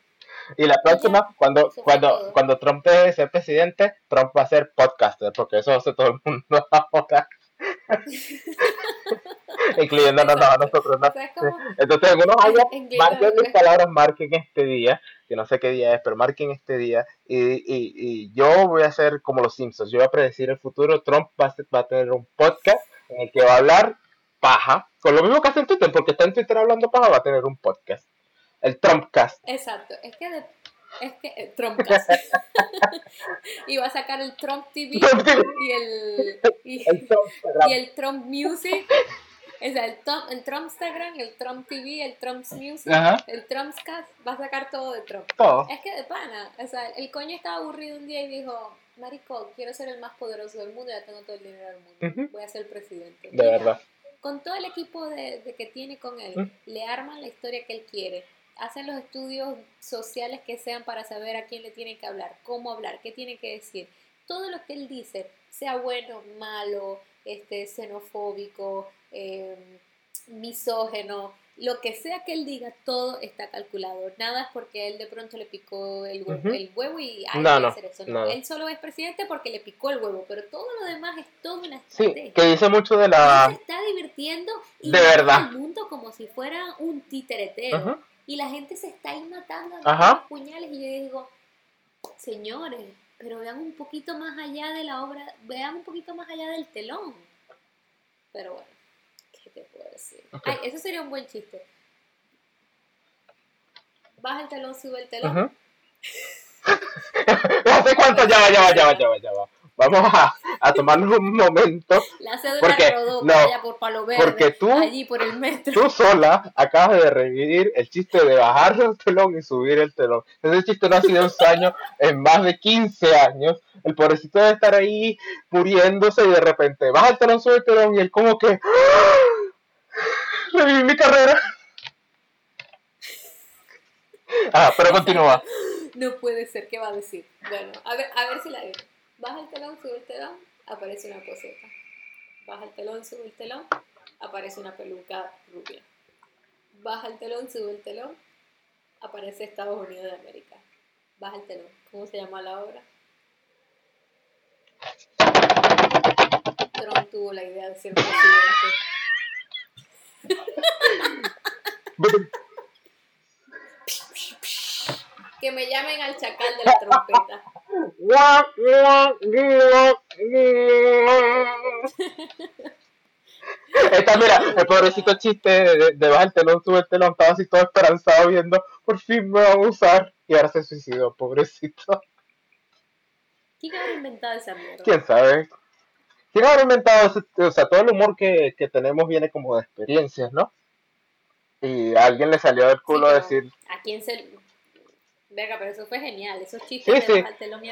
Y la próxima, cuando, cuando, cuando Trump deje de ser presidente, Trump va a ser podcaster, porque eso hace todo el mundo ahora. Incluyéndonos a nosotros, ¿no? Entonces, en unos años,
en
marquen mis palabras, marquen este día, que no sé qué día es, pero marquen este día. Y, y, y yo voy a hacer como los Simpsons, yo voy a predecir el futuro. Trump va a, ser- va a tener un podcast en el que va a hablar paja, con lo mismo que hace en Twitter, porque está en Twitter hablando paja, va a tener un podcast. El Trumpcast.
Exacto, es que de, es que eh, Trumpcast. y va a sacar el Trump TV y el y,
El Trumpstagram.
y el Trump Music. O sea, el, Trump, el Trumpstagram, el Trump TV, el Trump's Music,
Ajá.
el Trumpcast, va a sacar todo de Trump.
Todo.
Es que de pana, o sea, el coño estaba aburrido un día y dijo, Marico, quiero ser el más poderoso del mundo, ya tengo todo el dinero del mundo, voy a ser presidente.
De verdad.
Con todo el equipo de, de que tiene con él, le arman la historia que él quiere, hacen los estudios sociales que sean para saber a quién le tiene que hablar, cómo hablar, qué tiene que decir. Todo lo que él dice, sea bueno, malo, este, xenofóbico, eh, misógeno, lo que sea que él diga, todo está calculado. Nada es porque él de pronto le picó el huevo, el y hay
No,
que
no,
hacer eso.
no.
Él solo es presidente porque le picó el huevo, pero todo lo demás es toda una
Sí,
estrategia.
que dice mucho de
Él
la...
se está divirtiendo y
De
mata
verdad.
al mundo como si fuera un títeretero.
Ujú.
Y la gente se está ahí matando a los puñales. Y yo digo, señores, pero vean un poquito más allá de la obra, vean un poquito más allá del telón. Pero bueno, ¿qué te puedo decir? Ay, eso sería un buen chiste. Baja el telón, sube el telón.
No sé cuánto, ya va, ya va, ya va, ya va, ya va. Vamos a, a tomarnos un momento,
La cédula
Porque,
rodó
no,
por allá por Palo Verde,
porque tú-
allí por el metro.
tú sola acabas de revivir el chiste de bajar el telón y subir el telón. Ese chiste no ha sido ensayo en más de 15 años. El pobrecito debe estar ahí muriéndose y de repente baja el telón, sube el telón y él como que... Reviví mi carrera. Ah, pero continúa.
No puede ser, ¿qué va a decir? Bueno, a ver, a ver si la digo. Baja el telón, sube el telón, aparece una coseta. Baja el telón, sube el telón, aparece una peluca rubia. Baja el telón, sube el telón, aparece Estados Unidos de América. Baja el telón. ¿Cómo se llama la obra? Trump tuvo la idea de ser presidente. Que me llamen al chacal de la trompeta.
Esta, mira, el pobrecito chiste de, de, de baja el telón, sube el telón, estaba así todo esperanzado viendo, por fin me va a usar, y ahora se suicidó, pobrecito.
¿Quién habrá inventado esa mierda?
¿Quién sabe? ¿Quién habrá inventado o sea, todo el humor que, que tenemos viene como de experiencias, ¿no? Y a alguien le salió del culo
Sí,
decir,
¿A quién se.? Verga, pero eso fue genial. Esos
Sí,
chistes
sí.
baja el telón y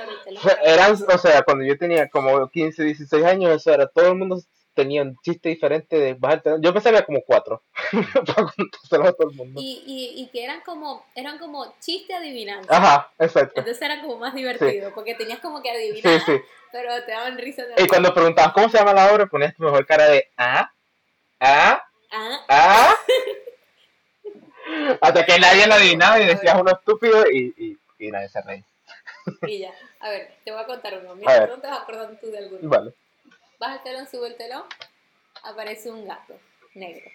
eran, o sea, cuando yo tenía como 15, 16 años, eso era, todo el mundo tenía un chiste diferente de bajar el telón. Yo pensaba que había como cuatro, para contárselo a todo el mundo.
Y, y, y que eran como, eran como chiste adivinanza.
Ajá, exacto.
Entonces eran como más divertidos, porque tenías como que
Sí,
adivinar,
sí.
pero te daban risa. de-
Y cuando preguntabas cómo se llama la obra, ponías tu mejor cara de ah, ah,
Ah,
ah. Hasta que nadie lo adivinaba y decías uno estúpido y, y, y nadie se reía.
Y ya. A ver, te voy a contar uno.
A
Mira,
ver.
no te vas acordando tú de alguno.
Vale.
Baja el telón, sube el telón, aparece un gato negro.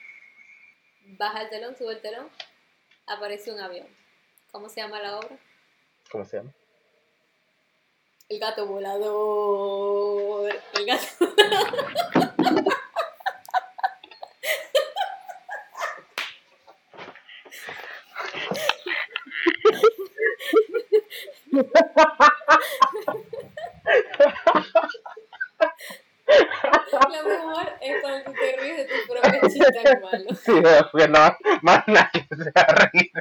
Baja el telón, sube el telón, aparece un avión. ¿Cómo se llama la obra?
¿Cómo se llama?
El gato volador. El gato. Lo mejor es cuando tú te ríes de tu chiste malo.
Sí, porque no, más nadie se va a reír.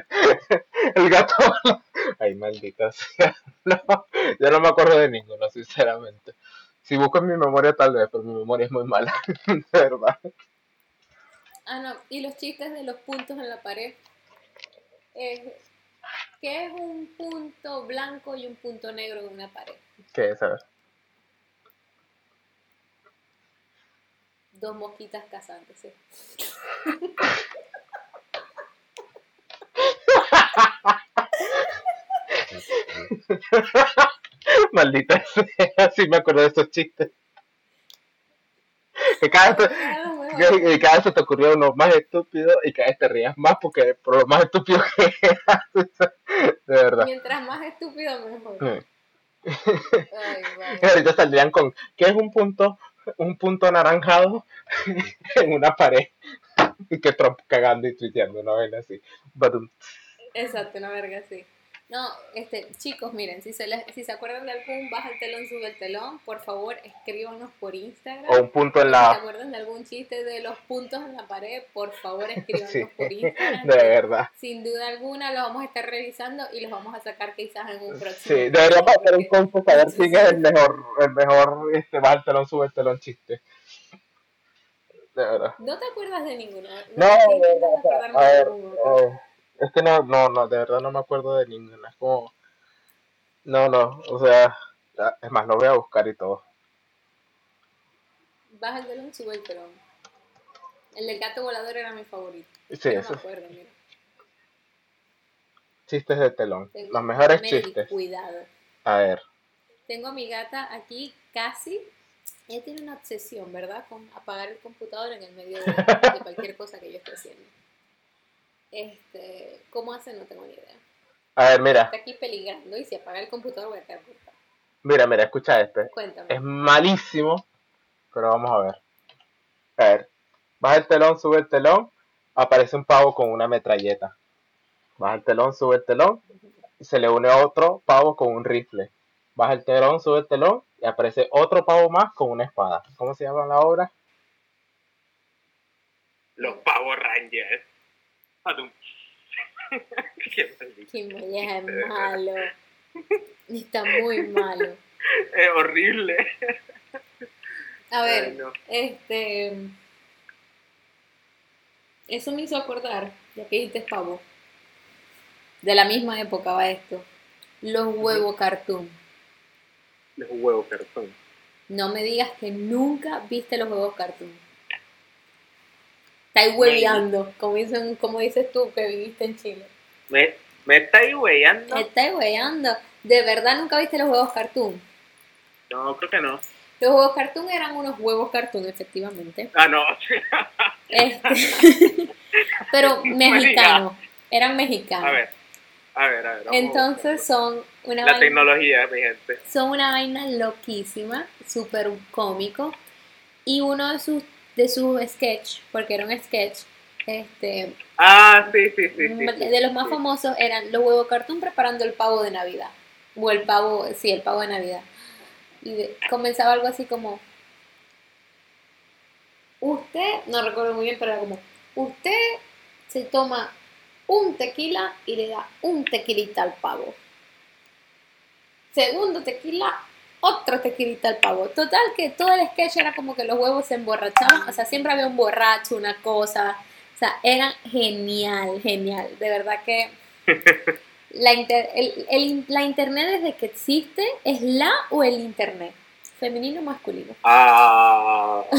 El gato. Ay, maldita sea. No, yo no me acuerdo de ninguno, sinceramente. Si busco en mi memoria, tal vez, pero mi memoria es muy mala, de verdad.
Ah, no. Y los chistes de los puntos en la pared. Eh, ¿Qué es un punto blanco y un punto negro en una pared?
¿Qué es? A ver.
Dos mosquitas cazándose.
Maldita sea, sí me acuerdo de esos chistes. Que cada, vez
mejor.
que- cada vez se te ocurría uno más estúpido y cada vez te rías más porque por lo más estúpido que eras. De verdad.
Mientras más estúpido, mejor.
Sí.
Ay,
ahorita saldrían con, ¿qué es un punto? Un punto anaranjado en una pared. Y que Trump cagando y tuiteando una vez así. Badum.
Exacto, una verga así. No, este, chicos, miren, si se, les- si se acuerdan de algún baja el telón, sube el telón, por favor, escríbanos por Instagram.
O un punto en
Si se
la...
acuerdan de algún chiste de los puntos en la pared, por favor, escríbanos
Sí,
por Instagram.
de verdad.
Sin duda alguna los vamos a estar revisando y los vamos a sacar quizás en un próximo.
Sí, deberíamos hacer un concurso para ver quién es el mejor, el mejor, este, baja el telón, sube el telón chiste. De verdad.
¿No te acuerdas de ninguno?
No,
estoy
de
intentando
verdad, o sea,
acordarme
a
de
ver,
algún otro.
eh, es que no, no, no, de verdad no me acuerdo de ninguna. Es como, no, no, o sea, es más, lo voy a buscar y todo.
Baja el telón, sube el telón. El del gato volador era mi favorito.
Sí,
no
esos
me acuerdo, mira.
chistes de telón.
Tengo-
Los mejores
Mary,
chistes.
Cuidado.
A ver,
Tengo a mi gata aquí casi. Ella tiene una obsesión, ¿verdad? Con apagar el computador en el medio de, de cualquier cosa que yo esté haciendo. Este, ¿Cómo hace? No tengo ni idea.
a ver, mira,
Está aquí peligrando y si apaga el computador voy a quedar cortada.
mira, mira, escucha este.
Cuéntame.
Es malísimo, pero vamos a ver. A ver, baja el telón, sube el telón, aparece un pavo con una metralleta. Baja el telón, sube el telón, y se le une otro pavo con un rifle. Baja el telón, sube el telón, y aparece otro pavo más con una espada. ¿Cómo se llama la obra?
Los Power Rangers. Adum. Qué
es malo. Está muy malo.
Es horrible.
A ver,
Ay, no.
este. Eso me hizo acordar, ya que dijiste pavo. De la misma época va esto. Los huevos cartoon.
Los huevos cartón.
No me digas que nunca viste los huevos cartoon. Estáis hueveando, como, dicen, como dices tú que viviste en Chile.
¿Me, me estáis weyando?
Estáis hueveando. ¿De verdad nunca viste los huevos cartoon?
No, creo que no.
Los huevos cartoon eran unos huevos cartoon, efectivamente.
Ah, no.
Este, pero mexicanos. Eran mexicanos.
A ver, a ver, a ver.
Entonces son una.
La
vaina,
tecnología, mi gente.
son una vaina loquísima, súper cómico. Y uno de sus, de sus sketch, porque era un sketch, este,
Ah, sí, sí, sí.
de los más
sí.
famosos eran los huevos cartoon preparando el pavo de Navidad. O el pavo, sí, el pavo de Navidad. Y de- comenzaba algo así como, usted, no recuerdo muy bien, pero era como, usted se toma un tequila y le da un tequilita al pavo. Segundo tequila, otro tequilita al pavo. Total que todo el sketch era como que los huevos se emborrachaban, o sea, siempre había un borracho, una cosa. O sea, era genial, genial. De verdad que la, inter- el- el- la internet desde que existe es la o el internet. Femenino o masculino.
Ah,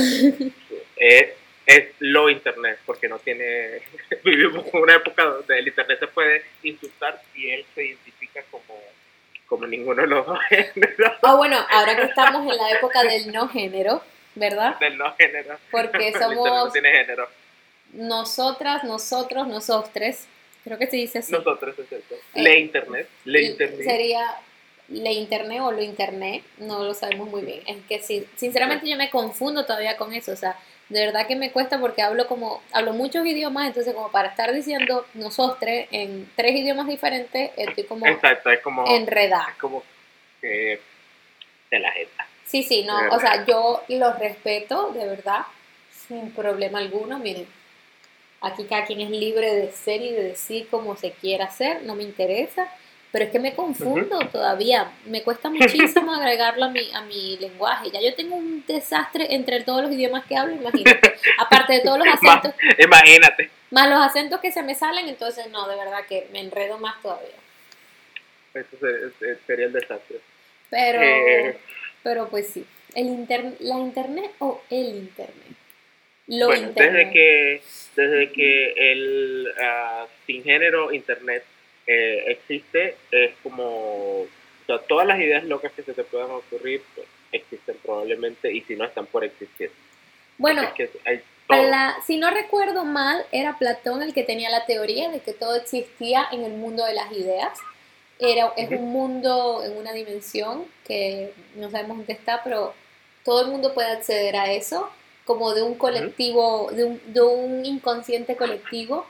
es es lo internet, porque no tiene, vivimos en una época donde el internet se puede insultar y él se identifica como, como ninguno de los dos géneros.
Ah, bueno, ahora que estamos en la época del no género, ¿verdad?
Del no género.
Porque
internet no
somos
tiene género.
nosotras, nosotros, nosotros. Creo que se dice así.
Nosotros es eso.
Eh,
Le internet. Le internet.
Sería le internet o lo internet, no lo sabemos muy bien. Es que sí, sinceramente yo me confundo todavía con eso, o sea, de verdad que me cuesta porque hablo como, hablo muchos idiomas, entonces como para estar diciendo nosotros en tres idiomas diferentes, estoy como
Exacto, es como,
enredada.
es como que de la jeta.
Sí, sí, no, o sea, yo los respeto, de verdad, sin problema alguno, miren, aquí cada quien es libre de ser y de decir como se quiera hacer, no me interesa, pero es que me confundo todavía, me cuesta muchísimo agregarlo a mi, a mi lenguaje, ya yo tengo un desastre entre todos los idiomas que hablo, imagínate, aparte de todos los acentos,
Imagínate.
más los acentos que se me salen, entonces no, de verdad que me enredo más todavía,
Eso se- se- sería el desastre.
pero...
Eh,
Pero pues sí, el inter- la internet o el internet. Lo
bueno,
internet.
desde que, desde que el ah, sin género internet eh, existe, es como, o sea, todas las ideas locas que se te puedan ocurrir pues, existen probablemente y si no están por existir.
bueno,
Es que hay.
Pla- si no recuerdo mal, era Platón el que tenía la teoría de que todo existía en el mundo de las ideas. Era, es un mundo en una dimensión que no sabemos dónde está, pero todo el mundo puede acceder a eso, como de un colectivo, de, un, de un inconsciente colectivo.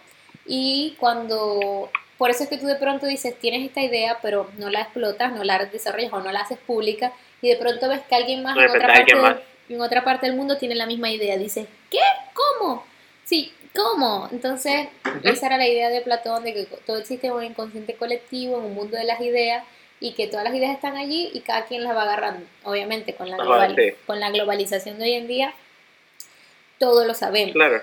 Y cuando, por eso es que tú de pronto dices, tienes esta idea, pero no la explotas, no la desarrollas o no la haces pública, y de pronto ves que alguien más en otra, parte del, en otra parte del mundo tiene la misma idea. Dices, ¿qué? ¿Cómo? Sí, ¿cómo? Entonces, esa era la idea de Platón, de que todo existe en un inconsciente colectivo, en un mundo de las ideas, y que todas las ideas están allí y cada quien las va agarrando. Obviamente, con la,
Ajá,
global-
sí.
con la globalización de hoy en día, todo lo sabemos.
Claro.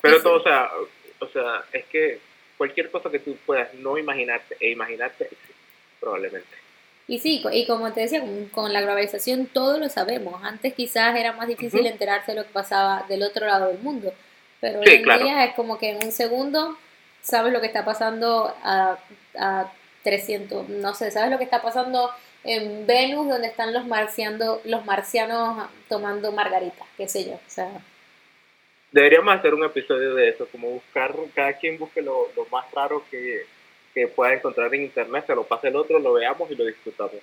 Pero todo, o sea, o sea, es que cualquier cosa que tú puedas no imaginarte e imaginarte, existe, probablemente.
Y sí, y como te decía, con, la globalización todo lo sabemos. Antes quizás era más difícil enterarse de lo que pasaba del otro lado del mundo, pero
Sí,
hoy en
claro.
día es como que en un segundo sabes lo que está pasando a, a 300, no sé, sabes lo que está pasando en Venus, donde están los marciando, los marcianos tomando margaritas, qué sé yo, o sea,
Deberíamos hacer un episodio de eso, como buscar, cada quien busque lo, lo más raro que, que pueda encontrar en internet, se lo pase el otro, lo veamos y lo disfrutamos.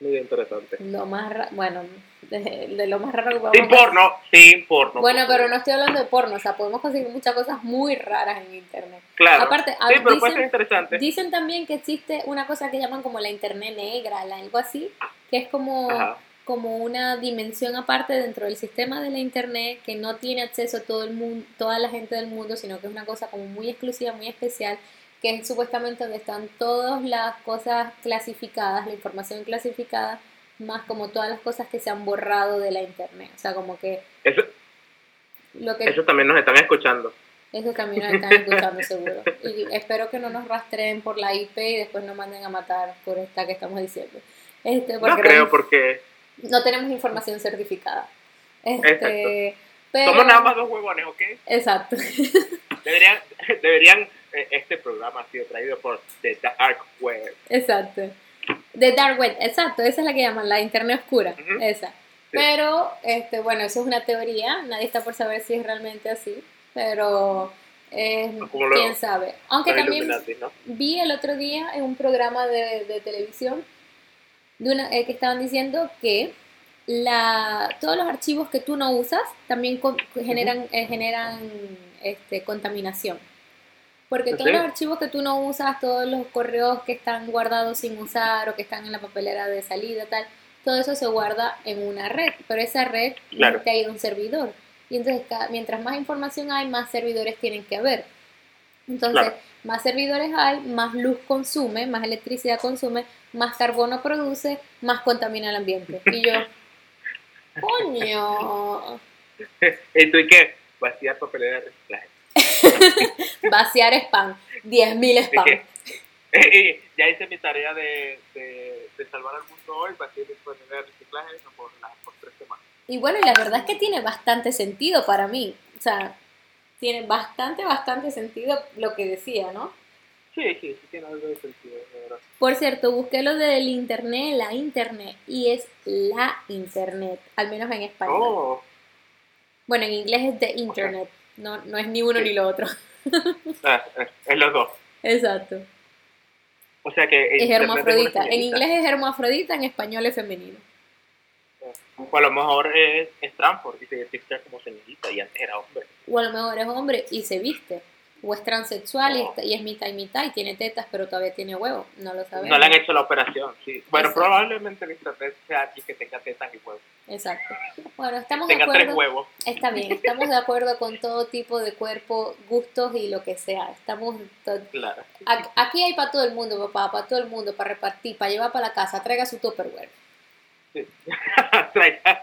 Muy interesante.
lo más ra- bueno, de, de lo más raro que podemos
Sin porno, sin porno.
Bueno, pero no estoy hablando de porno, o sea, podemos conseguir muchas cosas muy raras en internet.
Claro.
Aparte,
sí,
ah,
pero puede
dicen-
ser interesante.
Dicen también que existe una cosa que llaman como la internet negra, algo así, que es como,
Ajá.
Como una dimensión aparte dentro del sistema de la internet que no tiene acceso a todo el mundo, toda la gente del mundo, sino que es una cosa como muy exclusiva, muy especial, que es supuestamente donde están todas las cosas clasificadas, la información clasificada, más como todas las cosas que se han borrado de la internet. O sea, como que
Eso,
lo que
eso también nos están escuchando.
eso también nos están escuchando seguro. Y espero que no nos rastreen por la IP y después nos manden a matar por esta que estamos diciendo. Este,
No creo porque
no tenemos información certificada. Este, pero,
somos nada más dos huevones, ¿ok?
Exacto.
Deberían, deberían eh, este programa ha sido traído por The Dark Web.
Exacto. The Dark Web, exacto, esa es la que llaman la internet oscura, esa. Pero, este, bueno, eso es una teoría, nadie está por saber si es realmente así, pero eh, quién sabe. Aunque
Los
también vi el otro día en un programa de, de televisión de una, eh, que estaban diciendo que la, todos los archivos que tú no usas también con- generan, eh, generan este, contaminación. Porque
¿Ah,
todos los archivos que tú no usas, todos los correos que están guardados sin usar o que están en la papelera de salida, tal, todo eso se guarda en una red, pero esa red
Claro.
te ha ido un servidor. Y entonces, cada- mientras más información hay, más servidores tienen que haber. Entonces,
Claro.
más servidores hay, más luz consume, más electricidad consume, más carbono produce, más contamina el ambiente. Y yo, coño,
¿Y tú y qué? Vaciar papelera de reciclaje.
vaciar spam, 10.000 spam.
Y ya hice mi tarea de, de, de salvar al mundo hoy, vaciar papelera de reciclaje por, por tres semanas.
Y bueno, y la verdad es que tiene bastante sentido para mí. sea, tiene bastante, bastante sentido lo que decía, ¿no?
Sí, sí, sí tiene algo de sentido, de verdad.
Por cierto, busqué lo del internet, la internet, y es la internet, al menos en español.
Oh,
Bueno, en inglés es the internet, no, no es ni uno ni lo otro.
ah, eh, es los dos.
Exacto.
O sea que.
Es hermafrodita. En inglés es hermafrodita, en español es femenino.
O a lo mejor es, es transfor y se identifica como señorita y antes era hombre.
O a lo mejor es hombre y se viste. O es transexual y,
No.
está- y es mitad y mitad y tiene tetas, pero todavía tiene huevos. No lo sabemos.
No le han hecho la operación, sí. Bueno,
Exacto.
probablemente en internet sea aquí que tenga tetas y huevos.
Exacto. Bueno, estamos de
Tenga tres
acuerdo.
huevos.
Está bien, estamos de acuerdo con todo tipo de cuerpo, gustos y lo que sea. Estamos to-
Claro.
Aquí hay para todo el mundo, papá, para todo el mundo, para repartir, para llevar para la casa. Traiga su Tupperware.
Sí. Traiga-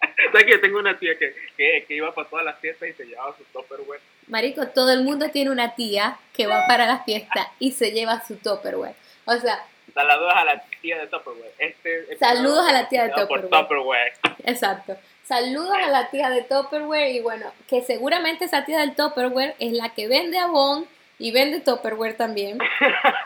¿Sabes que yo tengo una tía que, que, que iba para todas las fiestas y se llevaba su Tupperware?
Marico, todo el mundo tiene una tía que va para las fiestas y se lleva su Tupperware. O sea,
Saludos a la tía de Tupperware. Este
Saludos a la tía de. Tupperware. exacto. Saludos a la tía de Tupperware y bueno, que seguramente esa tía del Tupperware es la que vende Avon y vende Tupperware también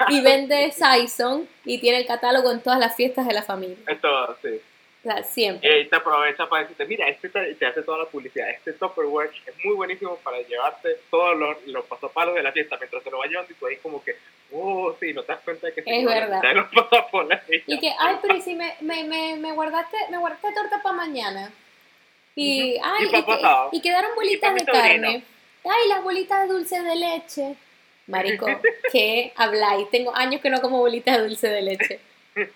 y vende Saison y tiene el catálogo en todas las fiestas de la familia.
Esto, sí.
Sea,
Y
siempre.
ahí te aprovecha para decirte, mira, este te, te hace toda la publicidad. Este Tupperware es muy buenísimo para llevarte todos los, los pasapalos de la fiesta mientras te lo vas llevando y tú ahí como que, oh, sí, no te das cuenta de que
Es verdad.
los pasapalos.
Y que, ay, pero ¿y si me, me, me, me guardaste, me guardaste torta para mañana? Y, ay,
Y
y,
pa'
que-
pasado.
y quedaron bolitas de carne. Ay, las bolitas de dulce de leche. Marico, ¿qué habláis? Tengo años que no como bolitas de dulce de leche.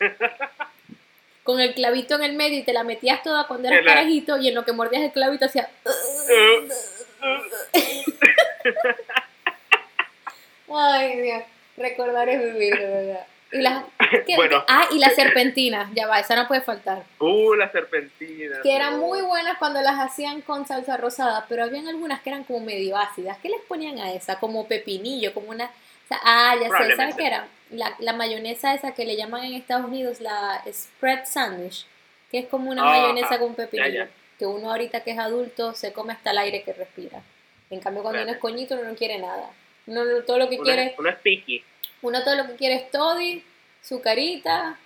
Con el clavito en el medio y te la metías toda cuando eras carajito y en lo que mordías el clavito hacía... Ay, Dios, recordar es vivir, de verdad. Y las, ¿qué-
Bueno.
ah, y las serpentinas, ya va, esa no puede faltar.
Uh, la serpentina.
Que eran muy buenas cuando las hacían con salsa rosada, pero habían algunas que eran como medio ácidas. ¿Qué les ponían a esa? Como pepinillo, como una... ah, ya sé, ¿sabes qué era? La, la mayonesa esa que le llaman en Estados Unidos la spread sandwich, que es como una
Ah,
mayonesa con pepinillo,
ya, ya.
que uno ahorita que es adulto se come hasta el aire que respira. En cambio, cuando uno es coñito, uno no quiere nada. Uno no- todo lo que quiere
una sticky.
uno todo lo que quiere es toddy, su carita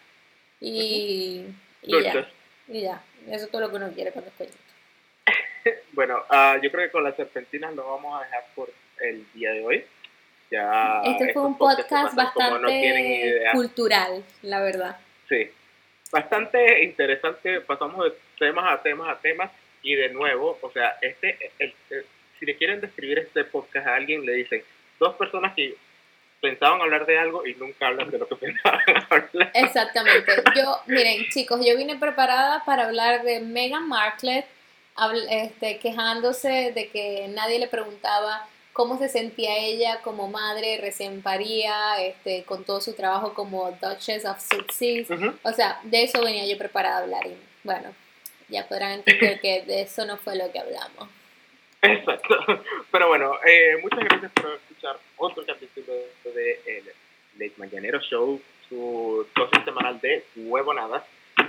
y, y ya. Y ya. Eso es todo lo que uno quiere cuando es coñito.
Bueno, ah, yo creo que con las serpentinas lo vamos a dejar por el día de hoy. Ya
Este fue un
se
podcast
no
bastante cultural, la verdad.
Sí, bastante interesante. Pasamos de temas a temas a temas y de nuevo, o sea, este, el- el- si le quieren describir este podcast a alguien, le dicen dos personas que pensaban hablar de algo y nunca hablan de lo que pensaban hablar.
Exactamente. Yo, miren, chicos, yo vine preparada para hablar de Meghan Markle, este, quejándose de que nadie le preguntaba cómo se sentía ella como madre recién paría, este, con todo su trabajo como Duchess of Sussex.
Ujú.
O sea, de eso venía yo preparada a hablar. Y bueno, ya podrán entender que de eso no fue lo que hablamos.
Exacto. Pero bueno, eh, muchas gracias por escuchar otro capítulo de el Late Mañanero Show, su dosis semanal de huevonadas.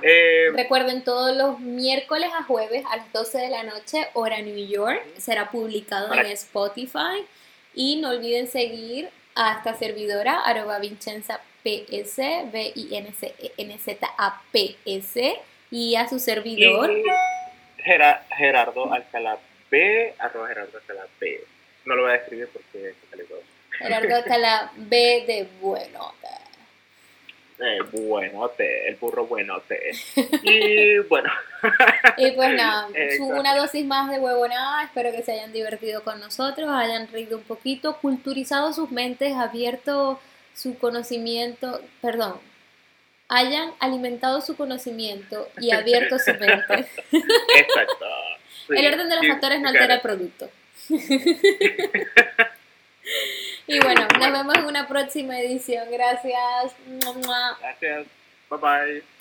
Eh,
Recuerden, todos los miércoles a jueves a las 12 de la noche, hora New York, será publicado
Para-
en Spotify. Y no olviden seguir a esta servidora, arroba Vincenza PS, V-I-N-C-E-N-Z-A-P-S, y a su servidor.
Gerardo Alcalá B, arroba Gerardo Alcalá B. No lo voy a escribir porque todo.
Gerardo Alcalá B de bueno.
Eh, buenote, el burro buenote. Y bueno,
Y pues nada, una dosis más de huevonada. Espero que se hayan divertido con nosotros, hayan reído un poquito, culturizado sus mentes, abierto su conocimiento, perdón, hayan alimentado su conocimiento y abierto su mente.
exacto. Sí.
el orden de los factores no altera el producto. Y bueno, nos vemos en una próxima edición. Gracias.
Gracias. Bye bye.